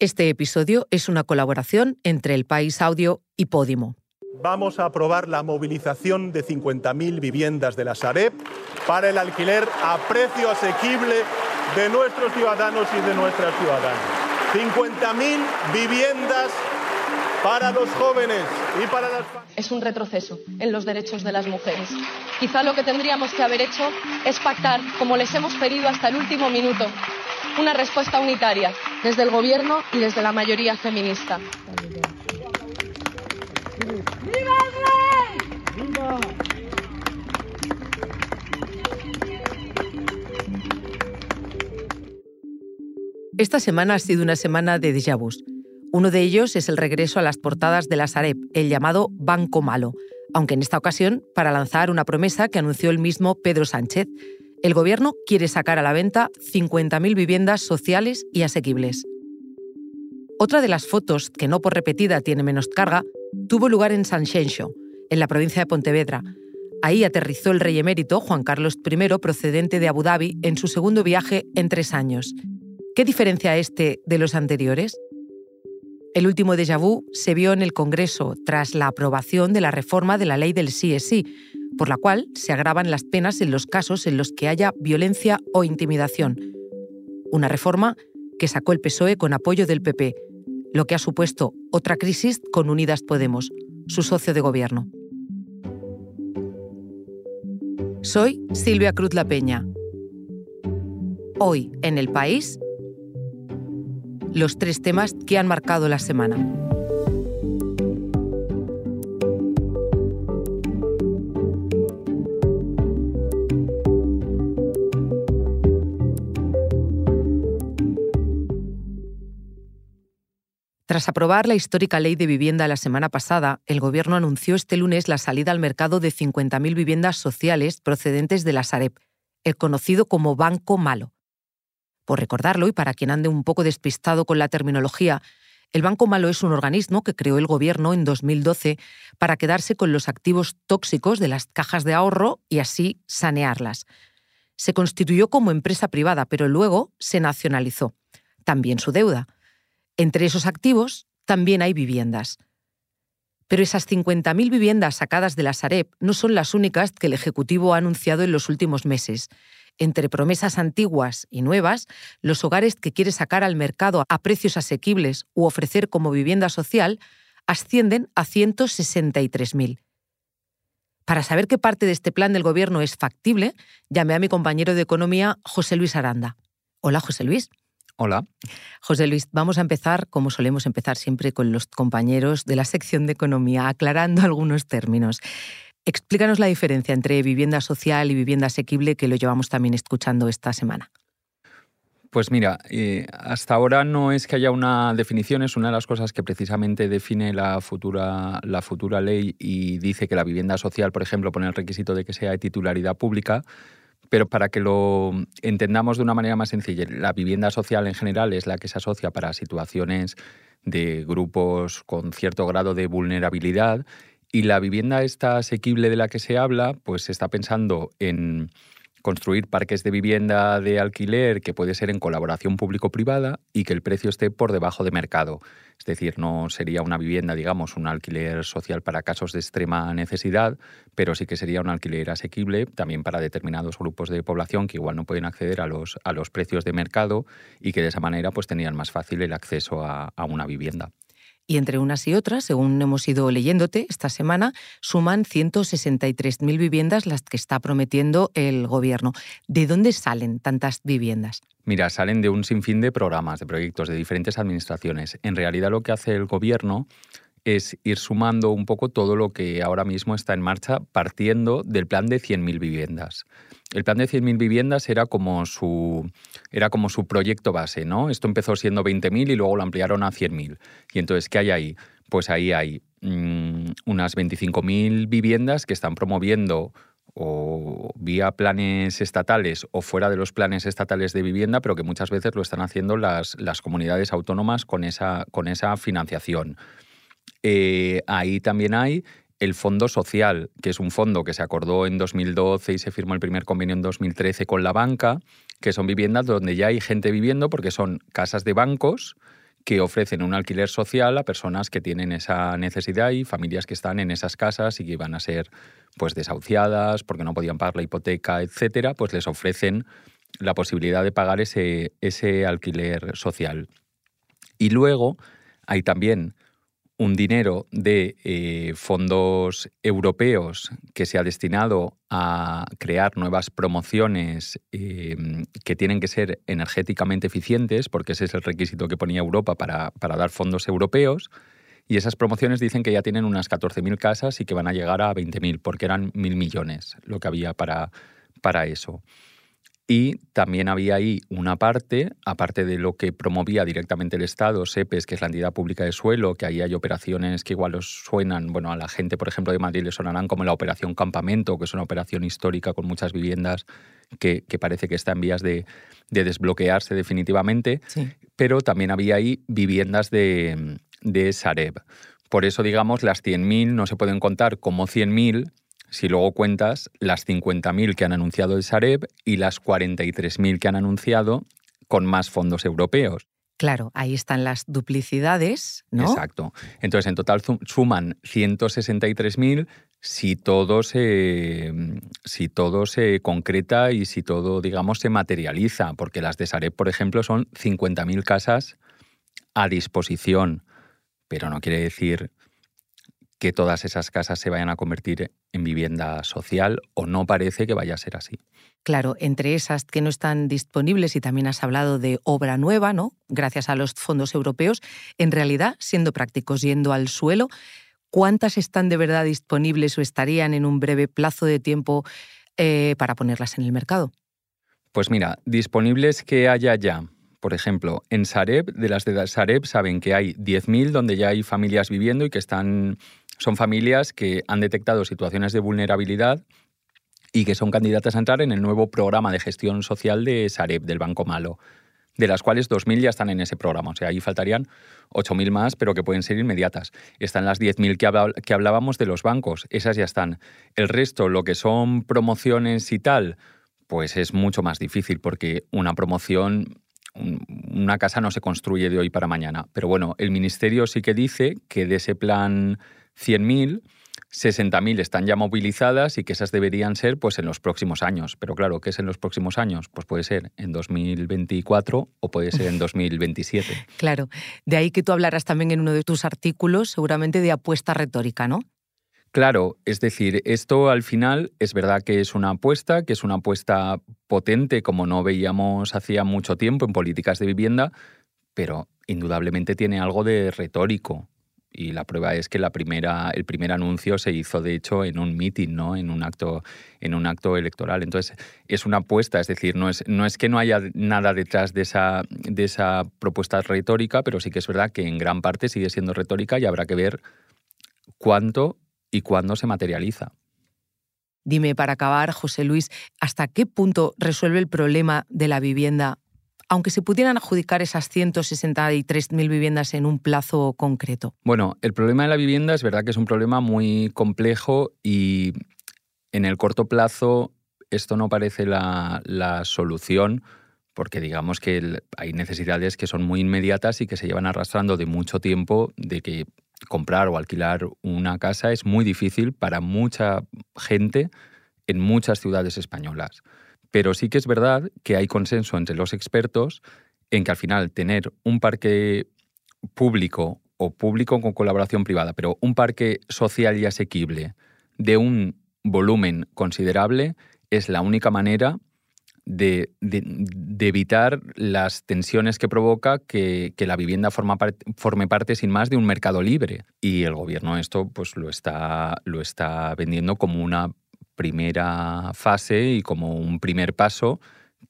Este episodio es una colaboración entre El País Audio y Podimo. Vamos a aprobar la movilización de 50.000 viviendas de la Sareb para el alquiler a precio asequible de nuestros ciudadanos y de nuestras ciudadanas. 50.000 viviendas para los jóvenes y para las Es un retroceso en los derechos de las mujeres. Quizá lo que tendríamos que haber hecho es pactar, como les hemos pedido hasta el último minuto, una respuesta unitaria desde el Gobierno y desde la mayoría feminista. Esta semana ha sido una semana de déjà vus. Uno de ellos es el regreso a las portadas de la Sareb, el llamado Banco Malo, aunque en esta ocasión para lanzar una promesa que anunció el mismo Pedro Sánchez, el Gobierno quiere sacar a la venta 50.000 viviendas sociales y asequibles. Otra de las fotos, que no por repetida tiene menos carga, tuvo lugar en San en la provincia de Pontevedra. Ahí aterrizó el rey emérito Juan Carlos I, procedente de Abu Dhabi, en su segundo viaje en tres años. ¿Qué diferencia este de los anteriores? El último déjà vu se vio en el Congreso tras la aprobación de la reforma de la ley del sí es sí, por la cual se agravan las penas en los casos en los que haya violencia o intimidación. Una reforma que sacó el PSOE con apoyo del PP, lo que ha supuesto otra crisis con Unidas Podemos, su socio de gobierno. Soy Silvia Cruz La Peña. Hoy, en el país, los tres temas que han marcado la semana. Tras aprobar la histórica ley de vivienda la semana pasada, el Gobierno anunció este lunes la salida al mercado de 50.000 viviendas sociales procedentes de la Sareb, el conocido como Banco Malo. Por recordarlo, y para quien ande un poco despistado con la terminología, el Banco Malo es un organismo que creó el Gobierno en 2012 para quedarse con los activos tóxicos de las cajas de ahorro y así sanearlas. Se constituyó como empresa privada, pero luego se nacionalizó. También su deuda. Entre esos activos también hay viviendas. Pero esas 50.000 viviendas sacadas de la Sareb no son las únicas que el Ejecutivo ha anunciado en los últimos meses. Entre promesas antiguas y nuevas, los hogares que quiere sacar al mercado a precios asequibles u ofrecer como vivienda social ascienden a 163.000. Para saber qué parte de este plan del Gobierno es factible, llamé a mi compañero de Economía, José Luis Aranda. Hola, José Luis. Hola. José Luis, vamos a empezar, como solemos empezar siempre, con los compañeros de la sección de economía, aclarando algunos términos. Explícanos la diferencia entre vivienda social y vivienda asequible, que lo llevamos también escuchando esta semana. Pues mira, eh, hasta ahora no es que haya una definición, es una de las cosas que precisamente define la futura, la futura ley y dice que la vivienda social, por ejemplo, pone el requisito de que sea de titularidad pública, pero para que lo entendamos de una manera más sencilla, la vivienda social en general es la que se asocia para situaciones de grupos con cierto grado de vulnerabilidad y la vivienda esta asequible de la que se habla, pues se está pensando en construir parques de vivienda de alquiler que puede ser en colaboración público-privada y que el precio esté por debajo de mercado. Es decir, no sería una vivienda, digamos, un alquiler social para casos de extrema necesidad, pero sí que sería un alquiler asequible también para determinados grupos de población que igual no pueden acceder a los, a los precios de mercado y que de esa manera pues tenían más fácil el acceso a una vivienda y entre unas y otras, según hemos ido leyéndote esta semana, suman 163.000 viviendas las que está prometiendo el Gobierno. ¿De dónde salen tantas viviendas? Mira, salen de un sinfín de programas, de proyectos de diferentes administraciones. En realidad lo que hace el Gobierno es ir sumando un poco todo lo que ahora mismo está en marcha partiendo del plan de 100.000 viviendas. El plan de 100.000 viviendas era como, su, era como su proyecto base, ¿no? Esto empezó siendo 20.000 y luego lo ampliaron a 100.000. Y entonces, ¿qué hay ahí? Pues ahí hay mm, unas 25.000 viviendas que están promoviendo o vía planes estatales o fuera de los planes estatales de vivienda, pero que muchas veces lo están haciendo las, las comunidades autónomas con esa, con esa financiación. Eh, ahí también hay el Fondo Social, que es un fondo que se acordó en 2012 y se firmó el primer convenio en 2013 con la banca, que son viviendas donde ya hay gente viviendo porque son casas de bancos que ofrecen un alquiler social a personas que tienen esa necesidad y familias que están en esas casas y que van a ser pues desahuciadas porque no podían pagar la hipoteca, etcétera, pues les ofrecen la posibilidad de pagar ese, ese alquiler social. Y luego hay también un dinero de eh, fondos europeos que se ha destinado a crear nuevas promociones em, que tienen que ser energéticamente eficientes, porque ese es el requisito que ponía Europa para, para dar fondos europeos. Y esas promociones dicen que ya tienen unas 14.000 casas y que van a llegar a 20.000, porque eran mil millones lo que había para, para eso. Y también había ahí una parte, aparte de lo que promovía directamente el Estado, SEPES, que es la entidad pública de suelo, que ahí hay operaciones que igual os suenan, bueno, a la gente, por ejemplo, de Madrid le sonarán como la Operación Campamento, que es una operación histórica con muchas viviendas que, parece que está en vías de, desbloquearse definitivamente. Pero también había ahí viviendas de, de Sareb. Por eso, digamos, las 100.000 no se pueden contar como 100.000, si luego cuentas las 50.000 que han anunciado el Sareb y las 43.000 que han anunciado con más fondos europeos. Claro, ahí están las duplicidades, ¿no? Exacto. Entonces, en total suman 163.000 si todo se si todo se concreta y si todo, digamos, se materializa, porque las de Sareb, por ejemplo, son 50.000 casas a disposición, pero no quiere decir que todas esas casas se vayan a convertir en vivienda social o no parece que vaya a ser así. Claro, entre esas que no están disponibles y también has hablado de obra nueva, ¿no? Gracias a los fondos europeos, en realidad, siendo prácticos, yendo al suelo, ¿cuántas están de verdad disponibles o estarían en un breve plazo de tiempo eh, para ponerlas en el mercado? Pues mira, disponibles que haya ya. Por ejemplo, en Sareb, de las de Sareb saben que hay 10.000 donde ya hay familias viviendo y que están son familias que han detectado situaciones de vulnerabilidad y que son candidatas a entrar en el nuevo programa de gestión social de Sareb, del Banco Malo, de las cuales 2.000 ya están en ese programa. O sea, ahí faltarían 8.000 más, pero que pueden ser inmediatas. Están las 10.000 que, que hablábamos de los bancos, esas ya están. El resto, lo que son promociones y tal, pues es mucho más difícil porque una promoción una casa no se construye de hoy para mañana. Pero bueno, el Ministerio sí que dice que de ese plan 100.000, 60.000 están ya movilizadas y que esas deberían ser pues en los próximos años. Pero claro, ¿qué es en los próximos años? Pues puede ser en 2024 o puede ser en 2027. Claro, de ahí que tú hablarás también en uno de tus artículos seguramente de apuesta retórica, ¿no? Claro, es decir, esto al final es verdad que es una apuesta, que es una apuesta potente como no veíamos hacía mucho tiempo en políticas de vivienda, pero indudablemente tiene algo de retórico. Y la prueba es que la primera, el primer anuncio se hizo, de hecho, en un meeting, ¿no? en, un acto, en un acto electoral. Entonces, es una apuesta, es decir, no es, no es que no haya nada detrás de esa, de esa propuesta retórica, pero sí que es verdad que en gran parte sigue siendo retórica y habrá que ver cuánto y cuándo se materializa. Dime, para acabar, José Luis, ¿hasta qué punto resuelve el problema de la vivienda aunque se pudieran adjudicar esas 163.000 viviendas en un plazo concreto? Bueno, el problema de la vivienda es verdad que es un problema muy complejo y en el corto plazo esto no parece la, solución porque digamos que hay necesidades que son muy inmediatas y que se llevan arrastrando de mucho tiempo, de que comprar o alquilar una casa es muy difícil para mucha gente en muchas ciudades españolas. Pero sí que es verdad que hay consenso entre los expertos en que al final tener un parque público o público con colaboración privada, pero un parque social y asequible de un volumen considerable es la única manera de, evitar las tensiones que provoca que, la vivienda forma forme parte sin más de un mercado libre. Y el gobierno esto pues, lo, está, lo está vendiendo como una primera fase y como un primer paso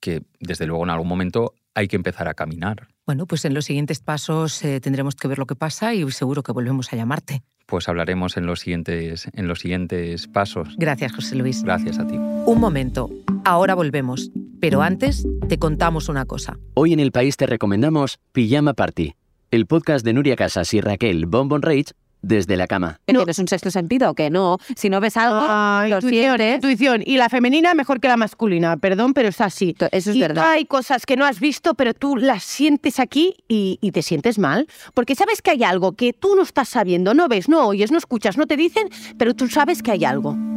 que desde luego en algún momento hay que empezar a caminar. Bueno, pues en los siguientes pasos eh, tendremos que ver lo que pasa y seguro que volvemos a llamarte. Pues hablaremos en los siguientes, en los siguientes pasos. Gracias, José Luis. Gracias a ti. Un momento, ahora volvemos. Pero antes te contamos una cosa. Hoy en el país te recomendamos Pijama Party, el podcast de Nuria Casas y Raquel Bonbon Rage desde la cama. No. ¿Tienes un sexto sentido? Que no. Si no ves algo, lo intuición, sientes. intuición. Y la femenina mejor que la masculina, perdón, pero es así. Eso es y verdad. Hay cosas que no has visto, pero tú las sientes aquí y, y te sientes mal. Porque sabes que hay algo que tú no estás sabiendo, no ves, no oyes, no escuchas, no te dicen, pero tú sabes que hay algo.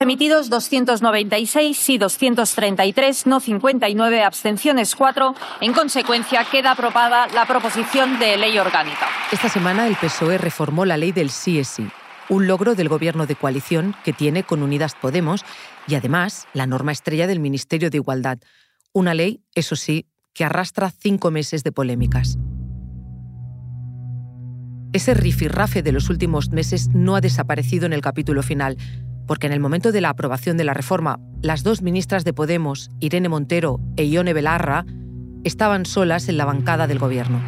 Emitidos 296, sí 233, no 59, abstenciones 4. En consecuencia, queda aprobada la proposición de ley orgánica. Esta semana el PSOE reformó la ley del sí es sí, un logro del gobierno de coalición que tiene con Unidas Podemos y además la norma estrella del Ministerio de Igualdad. Una ley, eso sí, que arrastra cinco meses de polémicas. Ese rifirrafe de los últimos meses no ha desaparecido en el capítulo final, porque en el momento de la aprobación de la reforma, las dos ministras de Podemos, Irene Montero e Ione Belarra, estaban solas en la bancada del gobierno.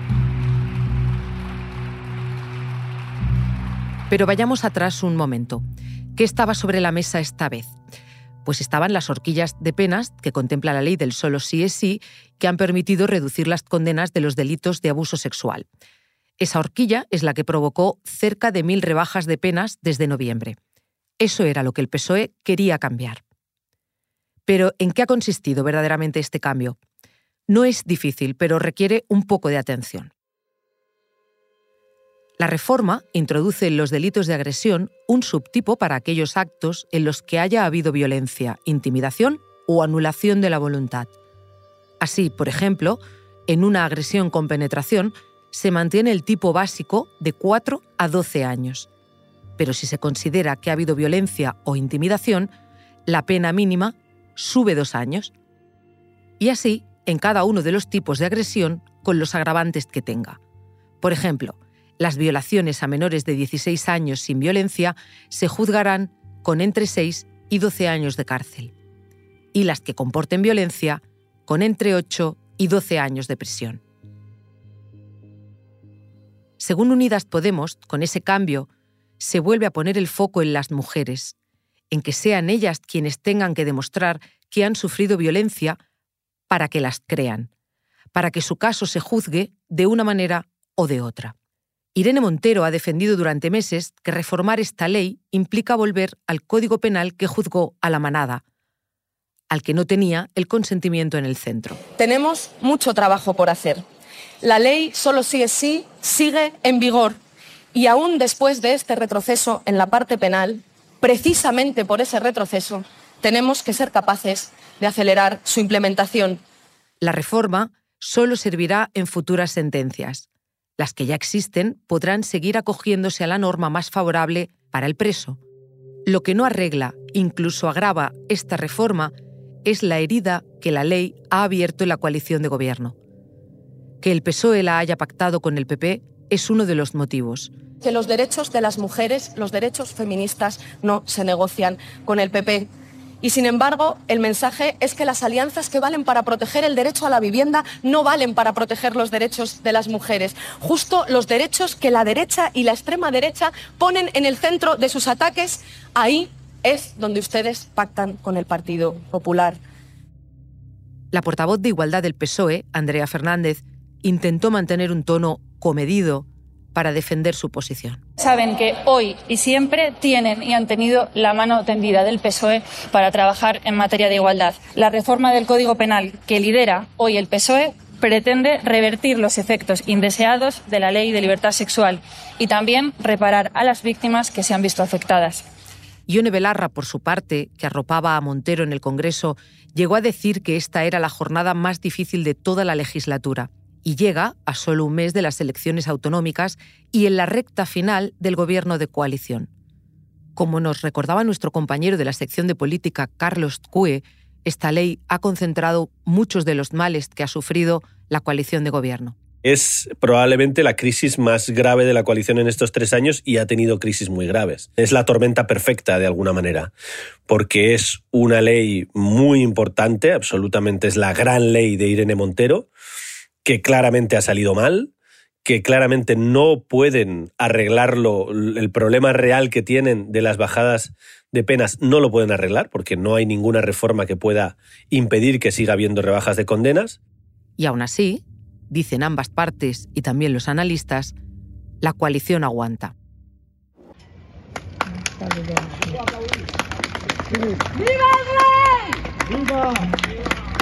Pero vayamos atrás un momento. ¿Qué estaba sobre la mesa esta vez? Pues estaban las horquillas de penas que contempla la ley del solo sí es sí, que han permitido reducir las condenas de los delitos de abuso sexual. Esa horquilla es la que provocó cerca de mil rebajas de penas desde noviembre. Eso era lo que el PSOE quería cambiar. Pero ¿en qué ha consistido verdaderamente este cambio? No es difícil, pero requiere un poco de atención. La reforma introduce en los delitos de agresión un subtipo para aquellos actos en los que haya habido violencia, intimidación o anulación de la voluntad. Así, por ejemplo, en una agresión con penetración se mantiene el tipo básico de 4 a 12 años. Pero si se considera que ha habido violencia o intimidación, la pena mínima sube dos años. Y así en cada uno de los tipos de agresión con los agravantes que tenga. Por ejemplo, las violaciones a menores de 16 años sin violencia se juzgarán con entre 6 y 12 años de cárcel. Y las que comporten violencia con entre 8 y 12 años de prisión. Según Unidas Podemos, con ese cambio, se vuelve a poner el foco en las mujeres, en que sean ellas quienes tengan que demostrar que han sufrido violencia para que las crean, para que su caso se juzgue de una manera o de otra. Irene Montero ha defendido durante meses que reformar esta ley implica volver al Código Penal que juzgó a la manada, al que no tenía el consentimiento en el centro. Tenemos mucho trabajo por hacer. La ley solo es sí sigue en vigor y aún después de este retroceso en la parte penal, precisamente por ese retroceso, tenemos que ser capaces de acelerar su implementación. La reforma solo servirá en futuras sentencias. Las que ya existen podrán seguir acogiéndose a la norma más favorable para el preso. Lo que no arregla, incluso agrava esta reforma, es la herida que la ley ha abierto en la coalición de gobierno. Que el PSOE la haya pactado con el PP es uno de los motivos. Que los derechos de las mujeres, los derechos feministas, no se negocian con el PP. Y sin embargo, el mensaje es que las alianzas que valen para proteger el derecho a la vivienda no valen para proteger los derechos de las mujeres. Justo los derechos que la derecha y la extrema derecha ponen en el centro de sus ataques, ahí es donde ustedes pactan con el Partido Popular. La portavoz de Igualdad del PSOE, Andrea Fernández, intentó mantener un tono comedido para defender su posición. Saben que hoy y siempre tienen y han tenido la mano tendida del PSOE para trabajar en materia de igualdad. La reforma del Código Penal que lidera hoy el PSOE pretende revertir los efectos indeseados de la ley de libertad sexual y también reparar a las víctimas que se han visto afectadas. Ione Belarra, por su parte, que arropaba a Montero en el Congreso, llegó a decir que esta era la jornada más difícil de toda la legislatura y llega a solo un mes de las elecciones autonómicas y en la recta final del gobierno de coalición. Como nos recordaba nuestro compañero de la sección de política, Carlos Cue, esta ley ha concentrado muchos de los males que ha sufrido la coalición de gobierno. Es probablemente la crisis más grave de la coalición en estos tres años y ha tenido crisis muy graves. Es la tormenta perfecta de alguna manera, porque es una ley muy importante, absolutamente es la gran ley de Irene Montero, que claramente ha salido mal, que claramente no pueden arreglarlo, el problema real que tienen de las bajadas de penas no lo pueden arreglar porque no hay ninguna reforma que pueda impedir que siga habiendo rebajas de condenas. Y aún así, dicen ambas partes y también los analistas, la coalición aguanta.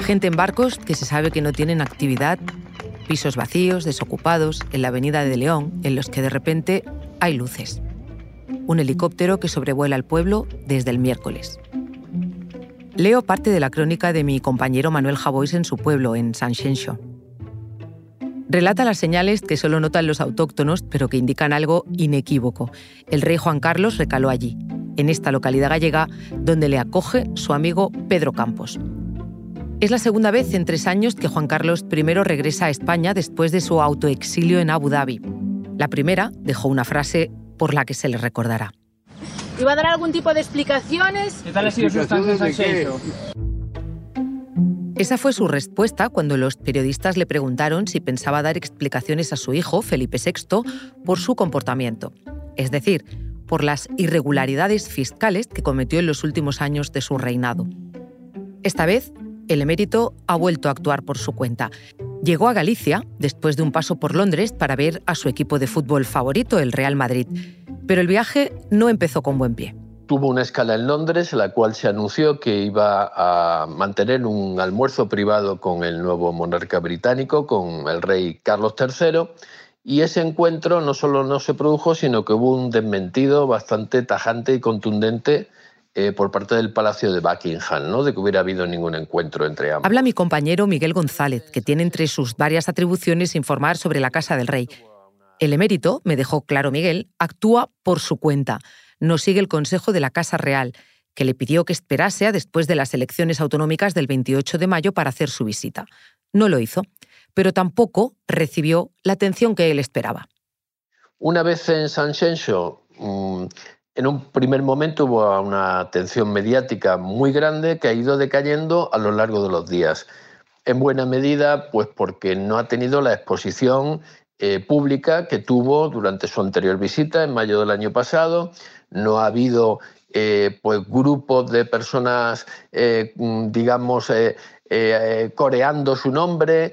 Gente en barcos que se sabe que no tienen actividad, pisos vacíos, desocupados, en la avenida de León, en los que de repente hay luces. Un helicóptero que sobrevuela el pueblo desde el miércoles. Leo parte de la crónica de mi compañero Manuel Javois en su pueblo, en San Xenxo. Relata las señales que solo notan los autóctonos, pero que indican algo inequívoco. El rey Juan Carlos recaló allí, en esta localidad gallega, donde le acoge su amigo Pedro Campos. Es la segunda vez en tres años que Juan Carlos I regresa a España después de su autoexilio en Abu Dhabi. La primera dejó una frase por la que se le recordará. ¿Iba a dar algún tipo de explicaciones? ¿Qué tal ha sido su estancia esa fue su respuesta cuando los periodistas le preguntaron si pensaba dar explicaciones a su hijo, Felipe VI, por su comportamiento, es decir, por las irregularidades fiscales que cometió en los últimos años de su reinado. Esta vez, el emérito ha vuelto a actuar por su cuenta. Llegó a Galicia después de un paso por Londres para ver a su equipo de fútbol favorito, el Real Madrid, pero el viaje no empezó con buen pie. Tuvo una escala en Londres en la cual se anunció que iba a mantener un almuerzo privado con el nuevo monarca británico, con el rey Carlos III, y ese encuentro no solo no se produjo, sino que hubo un desmentido bastante tajante y contundente eh, por parte del Palacio de Buckingham, ¿no? de que hubiera habido ningún encuentro entre ambos. Habla mi compañero Miguel González, que tiene entre sus varias atribuciones informar sobre la Casa del Rey. El emérito, me dejó claro Miguel, actúa por su cuenta no sigue el consejo de la Casa Real, que le pidió que esperase a después de las elecciones autonómicas del 28 de mayo para hacer su visita. No lo hizo, pero tampoco recibió la atención que él esperaba. Una vez en San Xenxo, mm, en un primer momento hubo una atención mediática muy grande que ha ido decayendo a lo largo de los días. En buena medida, pues porque no ha tenido la exposición eh, pública que tuvo durante su anterior visita en mayo del año pasado, no ha habido eh, pues, grupos de personas, eh, mm, digamos, coreando su nombre,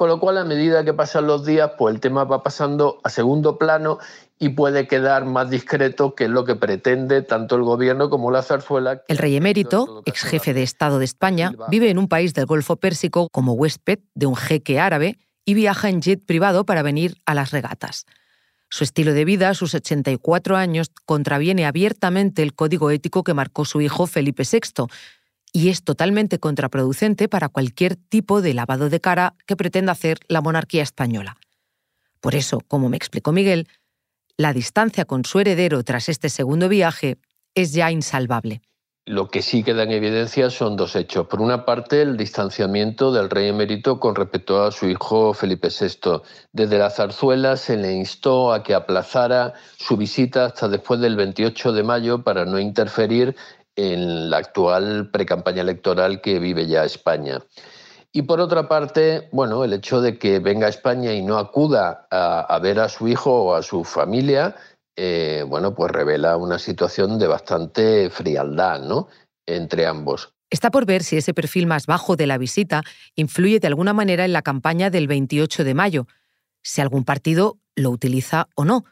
con lo cual a medida que pasan los días, pues el tema va pasando a segundo plano y puede quedar más discreto, que es lo que pretende tanto el gobierno como la zarzuela. El rey emérito, ex jefe de Estado de España, vive en un país del Golfo Pérsico como huésped de un jeque árabe y viaja en jet privado para venir a las regatas. Su estilo de vida, sus 84 años, contraviene abiertamente el código ético que marcó su hijo Felipe VI y es totalmente contraproducente para cualquier tipo de lavado de cara que pretenda hacer la monarquía española. Por eso, como me explicó Miguel, la distancia con su heredero tras este segundo viaje es ya insalvable. Lo que sí queda en evidencia son dos hechos. Por una parte, el distanciamiento del rey emérito con respecto a su hijo Felipe VI. Desde la zarzuela se le instó a que aplazara su visita hasta después del 28 de mayo para no interferir en la actual precampaña electoral que vive ya España. Y por otra parte, bueno, el hecho de que venga a España y no acuda a, ver a su hijo o a su familia eh, bueno, pues revela una situación de bastante frialdad ¿no? entre ambos. Está por ver si ese perfil más bajo de la visita influye de alguna manera en la campaña del 28 de mayo, si algún partido lo utiliza o no.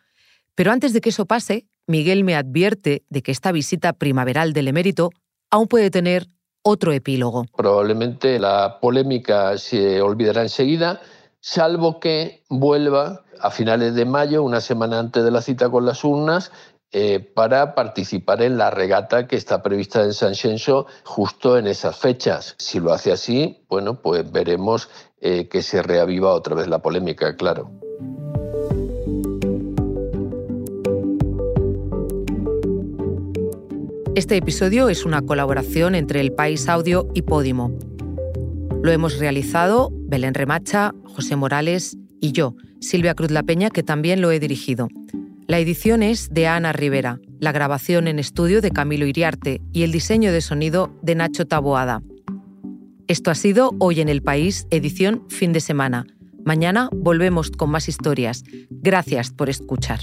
Pero antes de que eso pase, Miguel me advierte de que esta visita primaveral del emérito aún puede tener otro epílogo. Probablemente la polémica se olvidará enseguida, salvo que vuelva a finales de mayo, una semana antes de la cita con las urnas, eh, para participar en la regata que está prevista en San Xenxo justo en esas fechas. Si lo hace así, bueno, pues veremos eh, que se reaviva otra vez la polémica, claro. Este episodio es una colaboración entre El País Audio y Podimo. Lo hemos realizado Belén Remacha, José Morales y yo, Silvia Cruz La Peña, que también lo he dirigido. La edición es de Ana Rivera, la grabación en estudio de Camilo Iriarte y el diseño de sonido de Nacho Taboada. Esto ha sido Hoy en el País, edición fin de semana. Mañana volvemos con más historias. Gracias por escuchar.